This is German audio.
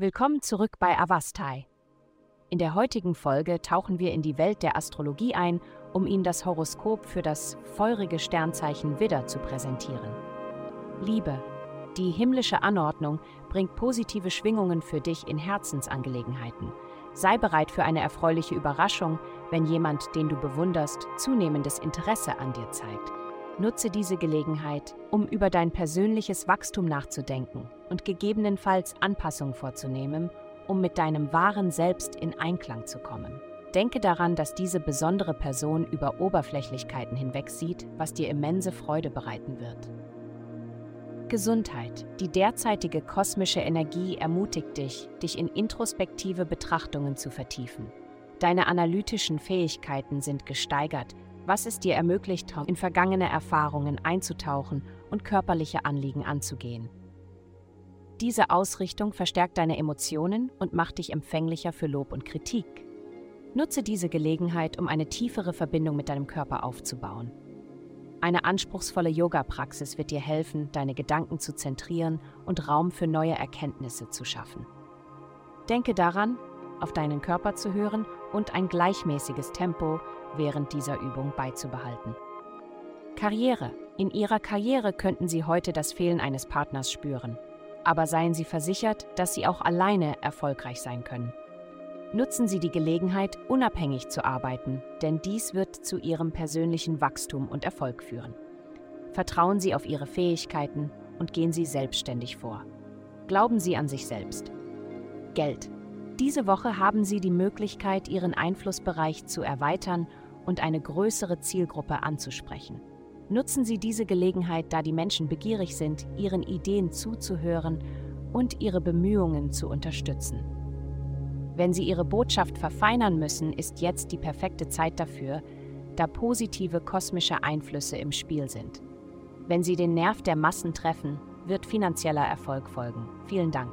Willkommen zurück bei Avastai. In der heutigen Folge tauchen wir in die Welt der Astrologie ein, um Ihnen das Horoskop für das feurige Sternzeichen Widder zu präsentieren. Liebe, die himmlische Anordnung bringt positive Schwingungen für dich in Herzensangelegenheiten. Sei bereit für eine erfreuliche Überraschung, wenn jemand, den du bewunderst, zunehmendes Interesse an dir zeigt. Nutze diese Gelegenheit, um über dein persönliches Wachstum nachzudenken und gegebenenfalls Anpassungen vorzunehmen, um mit deinem wahren Selbst in Einklang zu kommen. Denke daran, dass diese besondere Person über Oberflächlichkeiten hinwegsieht, was dir immense Freude bereiten wird. Gesundheit. Die derzeitige kosmische Energie ermutigt dich, dich in introspektive Betrachtungen zu vertiefen. Deine analytischen Fähigkeiten sind gesteigert was es dir ermöglicht, in vergangene Erfahrungen einzutauchen und körperliche Anliegen anzugehen. Diese Ausrichtung verstärkt deine Emotionen und macht dich empfänglicher für Lob und Kritik. Nutze diese Gelegenheit, um eine tiefere Verbindung mit deinem Körper aufzubauen. Eine anspruchsvolle Yoga-Praxis wird dir helfen, deine Gedanken zu zentrieren und Raum für neue Erkenntnisse zu schaffen. Denke daran, auf deinen Körper zu hören und ein gleichmäßiges Tempo während dieser Übung beizubehalten. Karriere. In Ihrer Karriere könnten Sie heute das Fehlen eines Partners spüren. Aber seien Sie versichert, dass Sie auch alleine erfolgreich sein können. Nutzen Sie die Gelegenheit, unabhängig zu arbeiten, denn dies wird zu Ihrem persönlichen Wachstum und Erfolg führen. Vertrauen Sie auf Ihre Fähigkeiten und gehen Sie selbstständig vor. Glauben Sie an sich selbst. Geld. Diese Woche haben Sie die Möglichkeit, Ihren Einflussbereich zu erweitern und eine größere Zielgruppe anzusprechen. Nutzen Sie diese Gelegenheit, da die Menschen begierig sind, Ihren Ideen zuzuhören und Ihre Bemühungen zu unterstützen. Wenn Sie Ihre Botschaft verfeinern müssen, ist jetzt die perfekte Zeit dafür, da positive kosmische Einflüsse im Spiel sind. Wenn Sie den Nerv der Massen treffen, wird finanzieller Erfolg folgen. Vielen Dank,